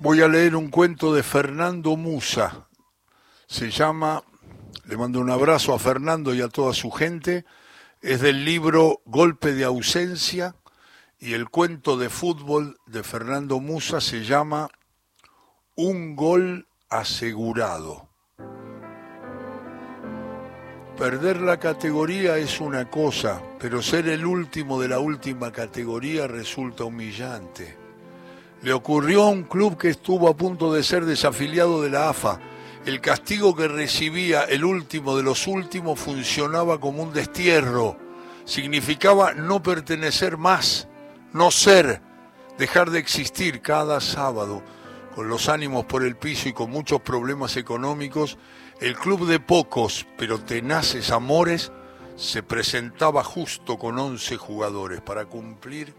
Voy a leer un cuento de Fernando Musa. Se llama, le mando un abrazo a Fernando y a toda su gente. Es del libro Golpe de ausencia y el cuento de fútbol de Fernando Musa se llama Un gol asegurado. Perder la categoría es una cosa, pero ser el último de la última categoría resulta humillante. Le ocurrió a un club que estuvo a punto de ser desafiliado de la AFA. El castigo que recibía el último de los últimos funcionaba como un destierro. Significaba no pertenecer más, no ser, dejar de existir cada sábado. Con los ánimos por el piso y con muchos problemas económicos, el club de pocos pero tenaces amores se presentaba justo con 11 jugadores. Para cumplir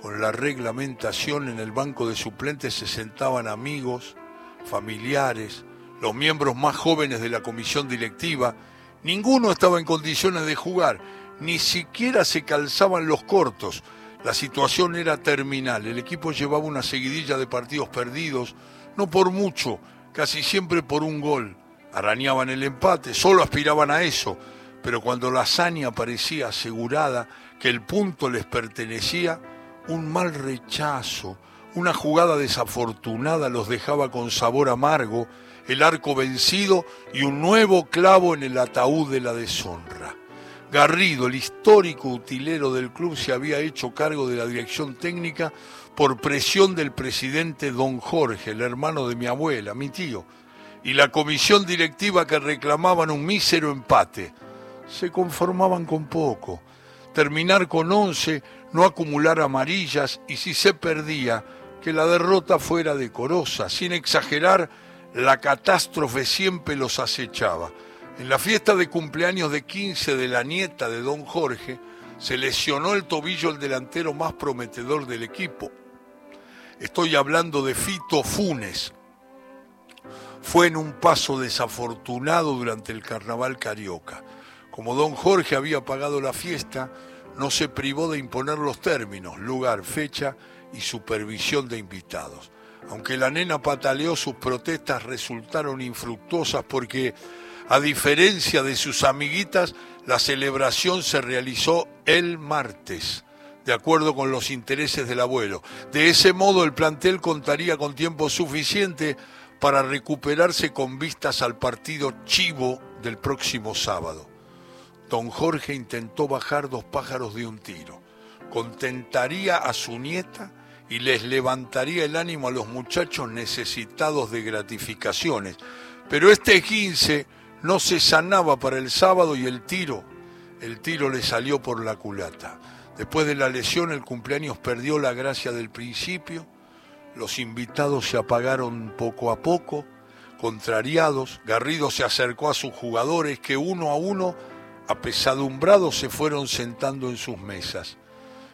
con la reglamentación en el banco de suplentes se sentaban amigos, familiares, los miembros más jóvenes de la comisión directiva. Ninguno estaba en condiciones de jugar, ni siquiera se calzaban los cortos. La situación era terminal. El equipo llevaba una seguidilla de partidos perdidos, no por mucho, casi siempre por un gol arañaban el empate, solo aspiraban a eso, pero cuando la hazaña parecía asegurada, que el punto les pertenecía, un mal rechazo, una jugada desafortunada los dejaba con sabor amargo, el arco vencido y un nuevo clavo en el ataúd de la deshonra. Garrido, el histórico utilero del club, se había hecho cargo de la dirección técnica por presión del presidente don Jorge, el hermano de mi abuela, mi tío, y la comisión directiva que reclamaban un mísero empate. Se conformaban con poco. Terminar con once, no acumular amarillas y si se perdía, que la derrota fuera decorosa. Sin exagerar, la catástrofe siempre los acechaba. En la fiesta de cumpleaños de 15 de la nieta de don Jorge, se lesionó el tobillo el delantero más prometedor del equipo. Estoy hablando de Fito Funes, fue en un paso desafortunado durante el carnaval carioca. Como don Jorge había pagado la fiesta, no se privó de imponer los términos, lugar, fecha y supervisión de invitados. Aunque la nena pataleó, sus protestas resultaron infructuosas porque, a diferencia de sus amiguitas, la celebración se realizó el martes, de acuerdo con los intereses del abuelo. De ese modo, el plantel contaría con tiempo suficiente para recuperarse con vistas al partido chivo del próximo sábado. Don Jorge intentó bajar dos pájaros de un tiro. Contentaría a su nieta y les levantaría el ánimo a los muchachos necesitados de gratificaciones. Pero este 15 no se sanaba para el sábado y el tiro, el tiro le salió por la culata. Después de la lesión el cumpleaños perdió la gracia del principio los invitados se apagaron poco a poco, contrariados, Garrido se acercó a sus jugadores que uno a uno, apesadumbrados, se fueron sentando en sus mesas.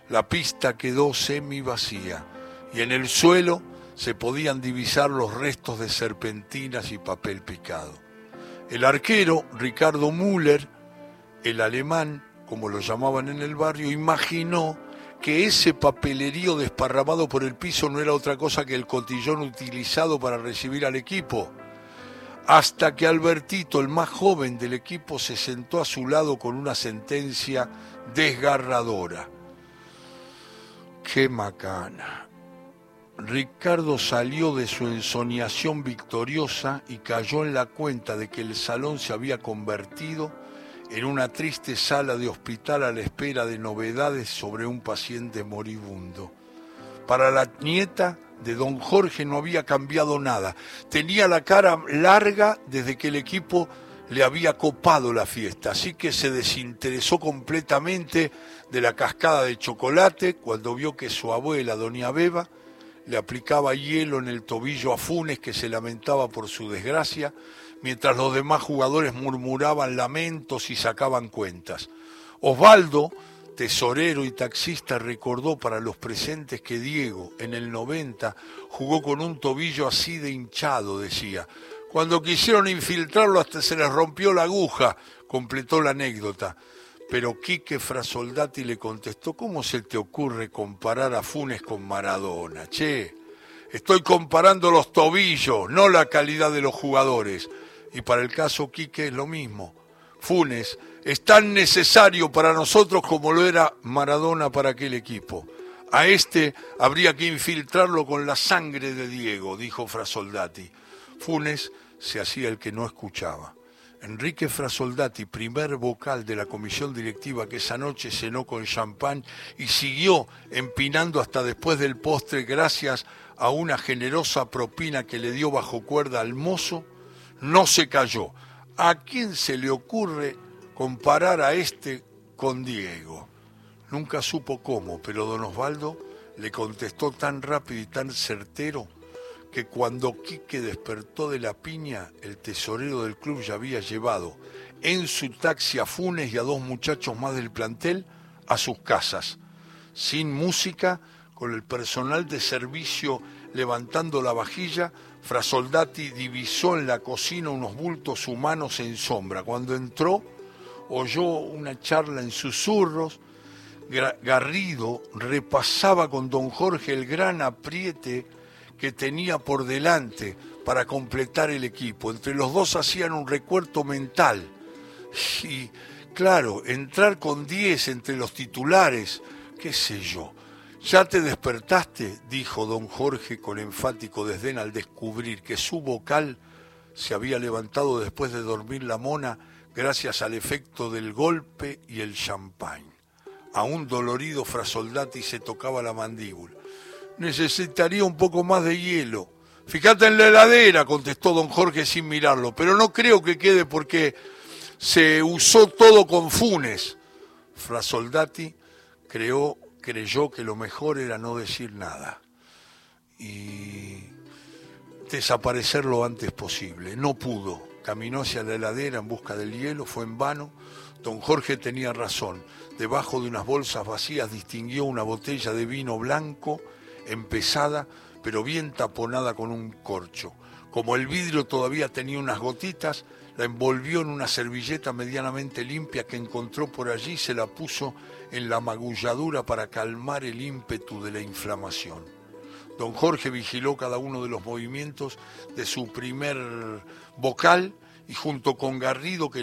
La pista quedó semi vacía y en el suelo se podían divisar los restos de serpentinas y papel picado. El arquero, Ricardo Müller, el alemán, como lo llamaban en el barrio, imaginó que ese papelerío desparramado por el piso no era otra cosa que el cotillón utilizado para recibir al equipo. Hasta que Albertito, el más joven del equipo, se sentó a su lado con una sentencia desgarradora. ¡Qué macana! Ricardo salió de su ensoñación victoriosa y cayó en la cuenta de que el salón se había convertido en una triste sala de hospital a la espera de novedades sobre un paciente moribundo. Para la nieta de don Jorge no había cambiado nada. Tenía la cara larga desde que el equipo le había copado la fiesta, así que se desinteresó completamente de la cascada de chocolate cuando vio que su abuela, doña Beba, le aplicaba hielo en el tobillo a Funes que se lamentaba por su desgracia mientras los demás jugadores murmuraban lamentos y sacaban cuentas. Osvaldo, tesorero y taxista, recordó para los presentes que Diego, en el 90, jugó con un tobillo así de hinchado, decía. Cuando quisieron infiltrarlo hasta se les rompió la aguja, completó la anécdota. Pero Quique Frasoldati le contestó, ¿cómo se te ocurre comparar a Funes con Maradona? Che, Estoy comparando los tobillos, no la calidad de los jugadores. Y para el caso Quique es lo mismo. Funes es tan necesario para nosotros como lo era Maradona para aquel equipo. A este habría que infiltrarlo con la sangre de Diego, dijo Frasoldati. Funes se hacía el que no escuchaba. Enrique Frasoldati, primer vocal de la comisión directiva que esa noche cenó con champán y siguió empinando hasta después del postre gracias a una generosa propina que le dio bajo cuerda al mozo, no se cayó. ¿A quién se le ocurre comparar a este con Diego? Nunca supo cómo, pero don Osvaldo le contestó tan rápido y tan certero que cuando Quique despertó de la piña, el tesorero del club ya había llevado en su taxi a Funes y a dos muchachos más del plantel a sus casas, sin música, con el personal de servicio levantando la vajilla, Frasoldati divisó en la cocina unos bultos humanos en sombra. Cuando entró, oyó una charla en susurros, Garrido repasaba con don Jorge el gran apriete que tenía por delante para completar el equipo. Entre los dos hacían un recuerdo mental. Y claro, entrar con 10 entre los titulares, qué sé yo. ¿Ya te despertaste? dijo don Jorge con enfático desdén al descubrir que su vocal se había levantado después de dormir la mona gracias al efecto del golpe y el champán. A un dolorido Frasoldati se tocaba la mandíbula necesitaría un poco más de hielo. Fíjate en la heladera, contestó don Jorge sin mirarlo, pero no creo que quede porque se usó todo con funes. Frasoldati creó, creyó que lo mejor era no decir nada y desaparecer lo antes posible. No pudo. Caminó hacia la heladera en busca del hielo, fue en vano. Don Jorge tenía razón. Debajo de unas bolsas vacías distinguió una botella de vino blanco empezada, pero bien taponada con un corcho. Como el vidrio todavía tenía unas gotitas, la envolvió en una servilleta medianamente limpia que encontró por allí y se la puso en la magulladura para calmar el ímpetu de la inflamación. Don Jorge vigiló cada uno de los movimientos de su primer vocal y junto con Garrido que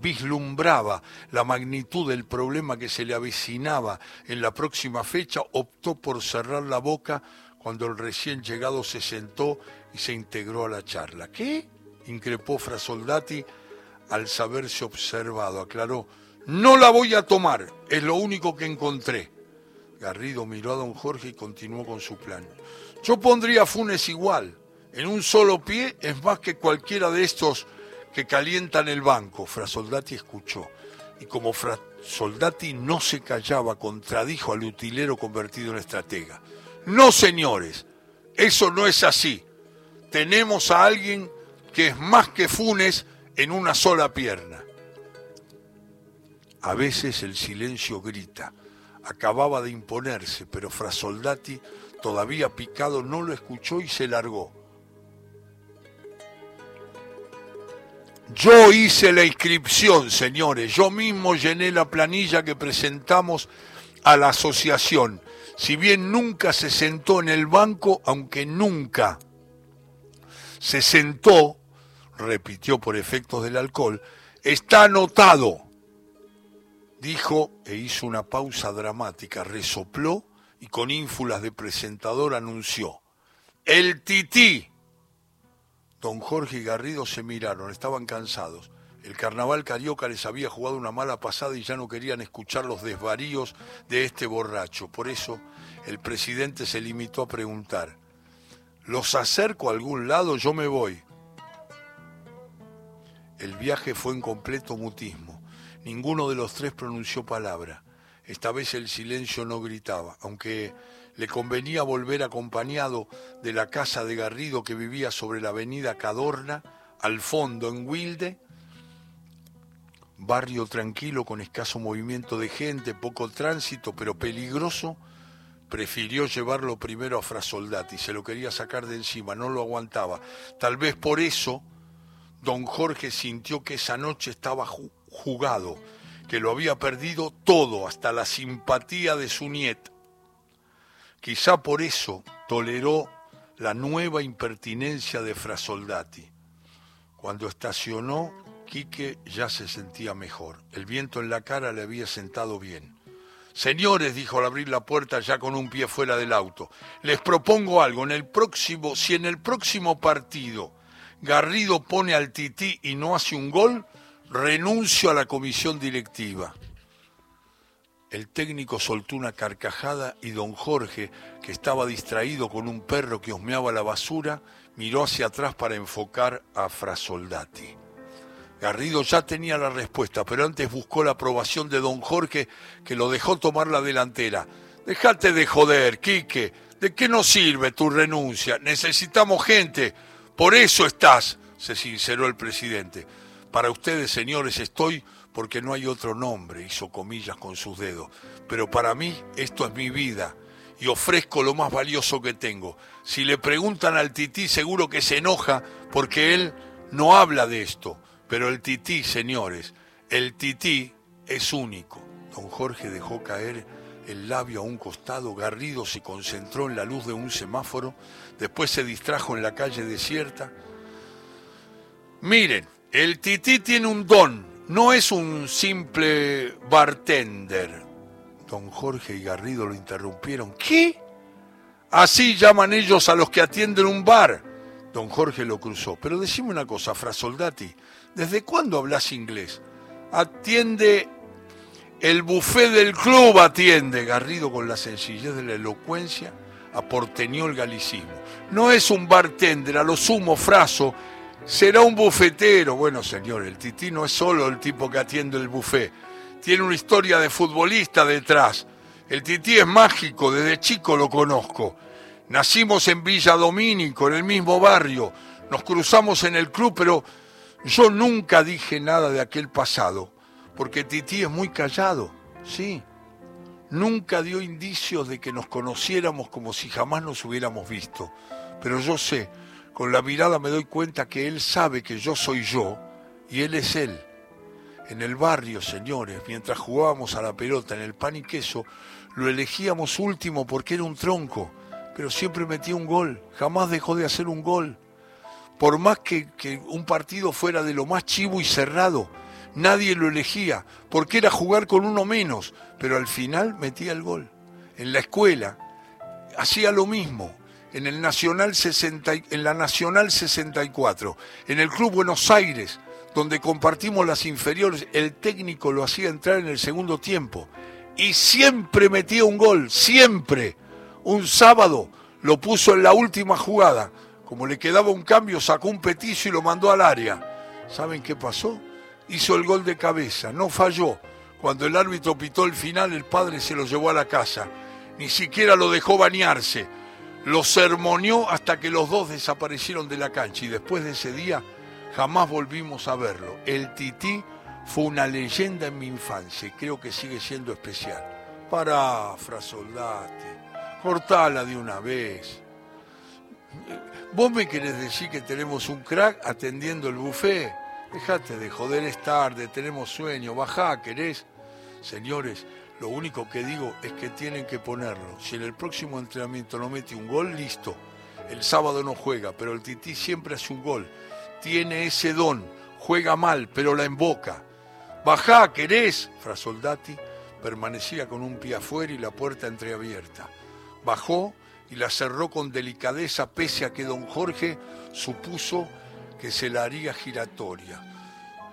vislumbraba la magnitud del problema que se le avecinaba en la próxima fecha, optó por cerrar la boca cuando el recién llegado se sentó y se integró a la charla. ¿Qué? increpó Frasoldati al saberse observado. Aclaró, no la voy a tomar, es lo único que encontré. Garrido miró a don Jorge y continuó con su plan. Yo pondría Funes igual en un solo pie es más que cualquiera de estos que calientan el banco. Frasoldati escuchó. Y como Frasoldati no se callaba, contradijo al utilero convertido en estratega. No, señores, eso no es así. Tenemos a alguien que es más que Funes en una sola pierna. A veces el silencio grita. Acababa de imponerse, pero Frasoldati, todavía picado, no lo escuchó y se largó. Yo hice la inscripción, señores, yo mismo llené la planilla que presentamos a la asociación. Si bien nunca se sentó en el banco, aunque nunca se sentó, repitió por efectos del alcohol, está anotado, dijo e hizo una pausa dramática, resopló y con ínfulas de presentador anunció, el tití Don Jorge y Garrido se miraron, estaban cansados. El carnaval carioca les había jugado una mala pasada y ya no querían escuchar los desvaríos de este borracho. Por eso el presidente se limitó a preguntar, ¿los acerco a algún lado? Yo me voy. El viaje fue en completo mutismo. Ninguno de los tres pronunció palabra. Esta vez el silencio no gritaba, aunque le convenía volver acompañado de la casa de Garrido que vivía sobre la avenida Cadorna, al fondo en Wilde, barrio tranquilo con escaso movimiento de gente, poco tránsito, pero peligroso, prefirió llevarlo primero a Frasoldati, se lo quería sacar de encima, no lo aguantaba. Tal vez por eso don Jorge sintió que esa noche estaba jugado, que lo había perdido todo, hasta la simpatía de su nieta Quizá por eso toleró la nueva impertinencia de Frasoldati. Cuando estacionó, Quique ya se sentía mejor. El viento en la cara le había sentado bien. Señores, dijo al abrir la puerta ya con un pie fuera del auto, les propongo algo. En el próximo, si en el próximo partido Garrido pone al tití y no hace un gol, renuncio a la comisión directiva. El técnico soltó una carcajada y don Jorge, que estaba distraído con un perro que osmeaba la basura, miró hacia atrás para enfocar a Frasoldati. Garrido ya tenía la respuesta, pero antes buscó la aprobación de don Jorge, que lo dejó tomar la delantera. Déjate de joder, Quique. ¿De qué nos sirve tu renuncia? Necesitamos gente. Por eso estás, se sinceró el presidente. Para ustedes, señores, estoy porque no hay otro nombre, hizo comillas con sus dedos. Pero para mí esto es mi vida y ofrezco lo más valioso que tengo. Si le preguntan al tití, seguro que se enoja porque él no habla de esto. Pero el tití, señores, el tití es único. Don Jorge dejó caer el labio a un costado, Garrido se concentró en la luz de un semáforo, después se distrajo en la calle desierta. Miren, el tití tiene un don, no es un simple bartender. Don Jorge y Garrido lo interrumpieron. ¿Qué? Así llaman ellos a los que atienden un bar. Don Jorge lo cruzó. Pero decime una cosa, Fra Soldati, ¿desde cuándo hablas inglés? Atiende el buffet del club, atiende. Garrido con la sencillez de la elocuencia aporteñó el galicismo. No es un bartender, a lo sumo fraso Será un bufetero. Bueno, señor, el Tití no es solo el tipo que atiende el buffet. Tiene una historia de futbolista detrás. El Tití es mágico, desde chico lo conozco. Nacimos en Villa Domínico, en el mismo barrio. Nos cruzamos en el club, pero yo nunca dije nada de aquel pasado, porque Tití es muy callado, sí. Nunca dio indicios de que nos conociéramos como si jamás nos hubiéramos visto. Pero yo sé, con la mirada me doy cuenta que Él sabe que yo soy yo y Él es Él. En el barrio, señores, mientras jugábamos a la pelota en el pan y queso, lo elegíamos último porque era un tronco, pero siempre metía un gol, jamás dejó de hacer un gol. Por más que, que un partido fuera de lo más chivo y cerrado, nadie lo elegía, porque era jugar con uno menos, pero al final metía el gol. En la escuela hacía lo mismo, en, el Nacional 60, en la Nacional 64, en el Club Buenos Aires, donde compartimos las inferiores, el técnico lo hacía entrar en el segundo tiempo y siempre metía un gol, siempre. Un sábado lo puso en la última jugada. Como le quedaba un cambio, sacó un peticio y lo mandó al área. ¿Saben qué pasó? Hizo el gol de cabeza, no falló. Cuando el árbitro pitó el final, el padre se lo llevó a la casa. Ni siquiera lo dejó bañarse lo sermoneó hasta que los dos desaparecieron de la cancha y después de ese día jamás volvimos a verlo. El tití fue una leyenda en mi infancia y creo que sigue siendo especial. Para, Frasoldati, cortala de una vez. ¿Vos me querés decir que tenemos un crack atendiendo el buffet? Dejate de joder, es tarde, tenemos sueño, bajá, querés. Señores, lo único que digo es que tienen que ponerlo. Si en el próximo entrenamiento no mete un gol, listo. El sábado no juega, pero el Tití siempre hace un gol. Tiene ese don. Juega mal, pero la emboca. Bajá, querés. Frasoldati permanecía con un pie afuera y la puerta entreabierta. Bajó y la cerró con delicadeza, pese a que don Jorge supuso que se la haría giratoria.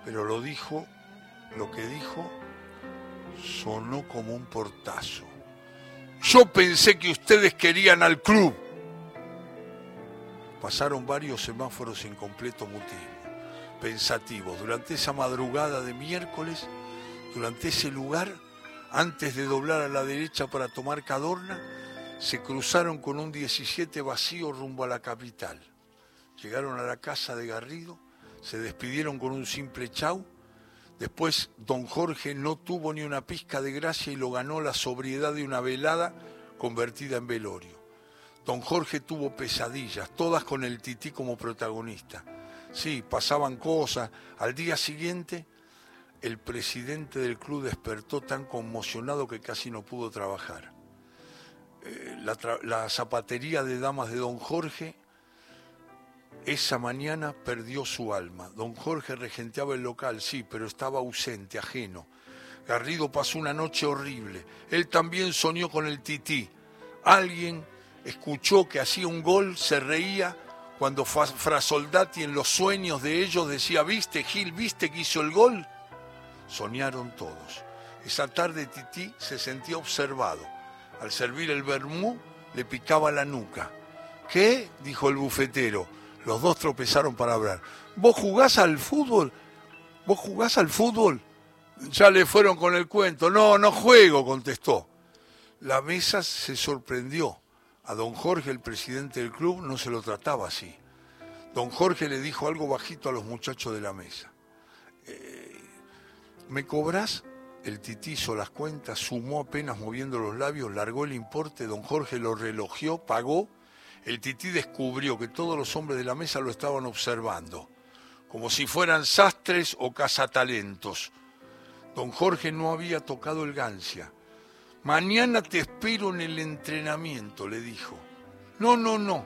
Pero lo dijo, lo que dijo sonó como un portazo. Yo pensé que ustedes querían al club. Pasaron varios semáforos en completo mutismo, pensativos. Durante esa madrugada de miércoles, durante ese lugar, antes de doblar a la derecha para tomar Cadorna, se cruzaron con un 17 vacío rumbo a la capital. Llegaron a la casa de Garrido, se despidieron con un simple chau Después don Jorge no tuvo ni una pizca de gracia y lo ganó la sobriedad de una velada convertida en velorio. Don Jorge tuvo pesadillas, todas con el tití como protagonista. Sí, pasaban cosas. Al día siguiente, el presidente del club despertó tan conmocionado que casi no pudo trabajar. eh, la, zapatería de damas de don Jorge, esa mañana perdió su alma. Don Jorge regenteaba el local, sí, pero estaba ausente, ajeno. Garrido pasó una noche horrible. Él también soñó con el tití. Alguien escuchó que hacía un gol, se reía cuando Frasoldati en los sueños de ellos decía, ¿viste Gil, viste que hizo el gol? Soñaron todos. Esa tarde Tití se sentía observado. Al servir el vermú le picaba la nuca. ¿Qué? dijo el bufetero. Los dos tropezaron para hablar. ¿Vos jugás al fútbol? ¿Vos jugás al fútbol? Ya le fueron con el cuento. No, no juego, contestó. La mesa se sorprendió. A don Jorge, el presidente del club, no se lo trataba así. Don Jorge le dijo algo bajito a los muchachos de la mesa. Eh, ¿Me cobras? El titizo las cuentas, sumó apenas moviendo los labios, largó el importe, don Jorge lo relogió, pagó. El tití descubrió que todos los hombres de la mesa lo estaban observando, como si fueran sastres o cazatalentos. Don Jorge no había tocado el gancia. Mañana te espero en el entrenamiento, le dijo. No, no, no,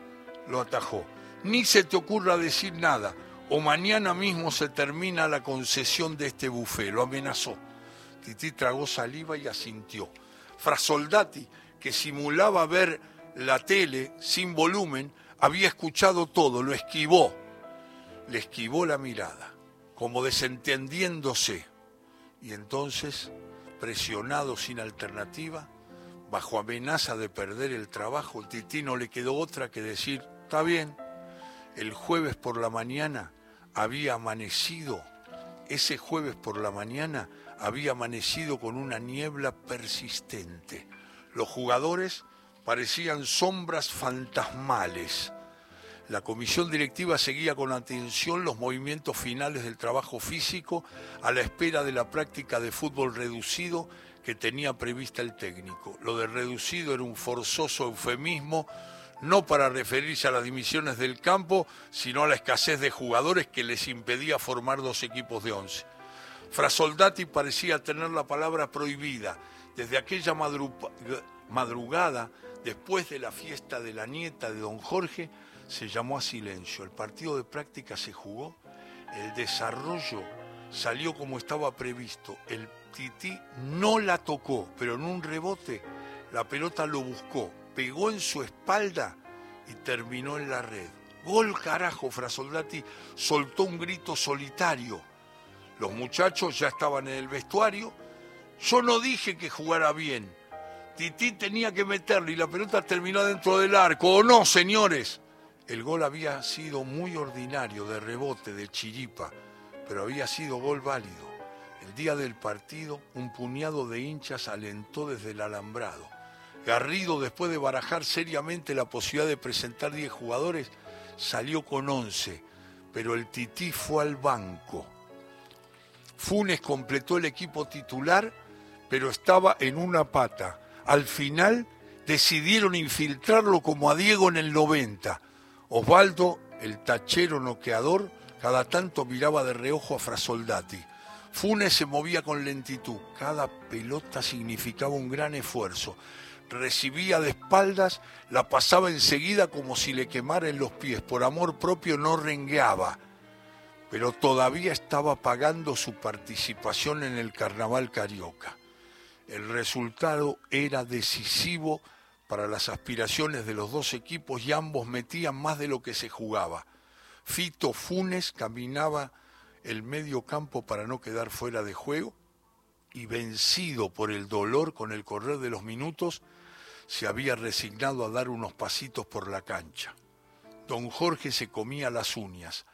lo atajó. Ni se te ocurra decir nada, o mañana mismo se termina la concesión de este bufé, lo amenazó. Tití tragó saliva y asintió. Frasoldati, que simulaba ver la tele sin volumen, había escuchado todo, lo esquivó. Le esquivó la mirada, como desentendiéndose. Y entonces, presionado sin alternativa, bajo amenaza de perder el trabajo, el no le quedó otra que decir, está bien, el jueves por la mañana había amanecido, ese jueves por la mañana había amanecido con una niebla persistente. Los jugadores parecían sombras fantasmales. La comisión directiva seguía con atención los movimientos finales del trabajo físico a la espera de la práctica de fútbol reducido que tenía prevista el técnico. Lo de reducido era un forzoso eufemismo no para referirse a las dimisiones del campo, sino a la escasez de jugadores que les impedía formar dos equipos de once. Frasoldati parecía tener la palabra prohibida. Desde aquella madrugada, después de la fiesta de la nieta de don Jorge, se llamó a silencio. El partido de práctica se jugó, el desarrollo salió como estaba previsto. El Tití no la tocó, pero en un rebote la pelota lo buscó, pegó en su espalda y terminó en la red. Gol carajo, Frasoldati soltó un grito solitario los muchachos ya estaban en el vestuario. Yo no dije que jugara bien. Tití tenía que meterlo y la pelota terminó dentro del arco. ¿O no, señores? El gol había sido muy ordinario, de rebote, de chiripa, pero había sido gol válido. El día del partido, un puñado de hinchas alentó desde el alambrado. Garrido, después de barajar seriamente la posibilidad de presentar 10 jugadores, salió con 11, pero el Tití fue al banco Funes completó el equipo titular, pero estaba en una pata. Al final decidieron infiltrarlo como a Diego en el 90. Osvaldo, el tachero noqueador, cada tanto miraba de reojo a Frasoldati. Funes se movía con lentitud. Cada pelota significaba un gran esfuerzo. Recibía de espaldas, la pasaba enseguida como si le quemara en los pies. Por amor propio no rengueaba pero todavía estaba pagando su participación en el carnaval carioca. El resultado era decisivo para las aspiraciones de los dos equipos y ambos metían más de lo que se jugaba. Fito Funes caminaba el medio campo para no quedar fuera de juego y vencido por el dolor con el correr de los minutos, se había resignado a dar unos pasitos por la cancha. Don Jorge se comía las uñas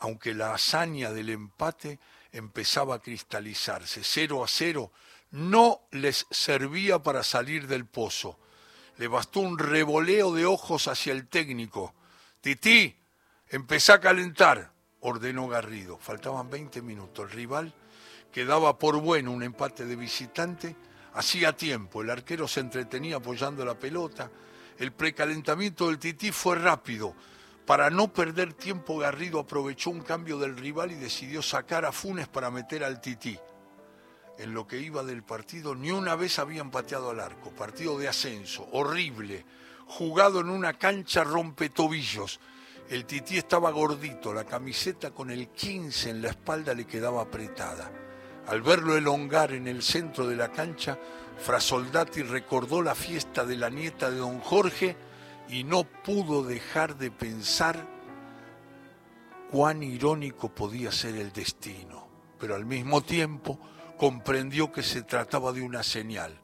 aunque la hazaña del empate empezaba a cristalizarse. Cero a cero no les servía para salir del pozo. Le bastó un revoleo de ojos hacia el técnico. Tití, empezá a calentar, ordenó Garrido. Faltaban 20 minutos. El rival quedaba por bueno un empate de visitante. Hacía tiempo, el arquero se entretenía apoyando la pelota. El precalentamiento del Tití fue rápido para no perder tiempo, Garrido aprovechó un cambio del rival y decidió sacar a Funes para meter al Tití. En lo que iba del partido, ni una vez habían pateado al arco. Partido de ascenso, horrible, jugado en una cancha rompetobillos. El tití estaba gordito, la camiseta con el 15 en la espalda le quedaba apretada. Al verlo elongar en el centro de la cancha, Frasoldati recordó la fiesta de la nieta de don Jorge y no pudo dejar de pensar cuán irónico podía ser el destino, pero al mismo tiempo comprendió que se trataba de una señal.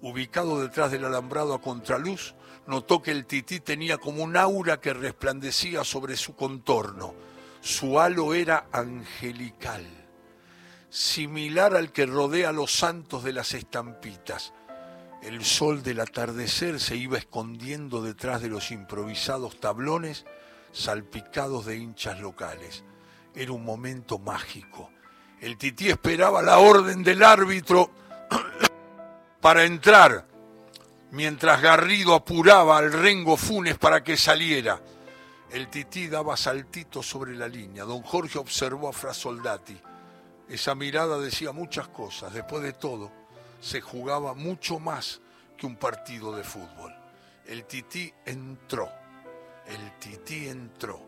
Ubicado detrás del alambrado a contraluz, notó que el tití tenía como un aura que resplandecía sobre su contorno. Su halo era angelical similar al que rodea a los santos de las estampitas. El sol del atardecer se iba escondiendo detrás de los improvisados tablones salpicados de hinchas locales. Era un momento mágico. El tití esperaba la orden del árbitro para entrar, mientras Garrido apuraba al Rengo Funes para que saliera. El tití daba saltitos sobre la línea. Don Jorge observó a Fra Soldati esa mirada decía muchas cosas. Después de todo, se jugaba mucho más que un partido de fútbol. El tití entró. El tití entró.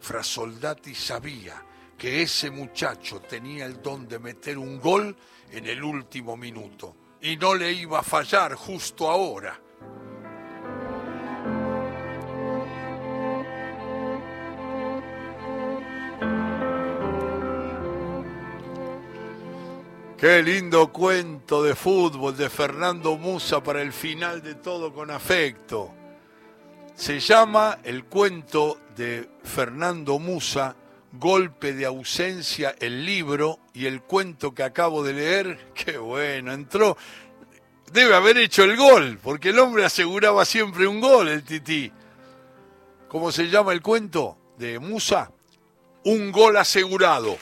Frasoldati sabía que ese muchacho tenía el don de meter un gol en el último minuto y no le iba a fallar justo ahora. Qué lindo cuento de fútbol de Fernando Musa para el final de todo con afecto. Se llama el cuento de Fernando Musa, Golpe de ausencia, el libro y el cuento que acabo de leer. Qué bueno, entró. Debe haber hecho el gol, porque el hombre aseguraba siempre un gol, el tití. ¿Cómo se llama el cuento de Musa? Un gol asegurado.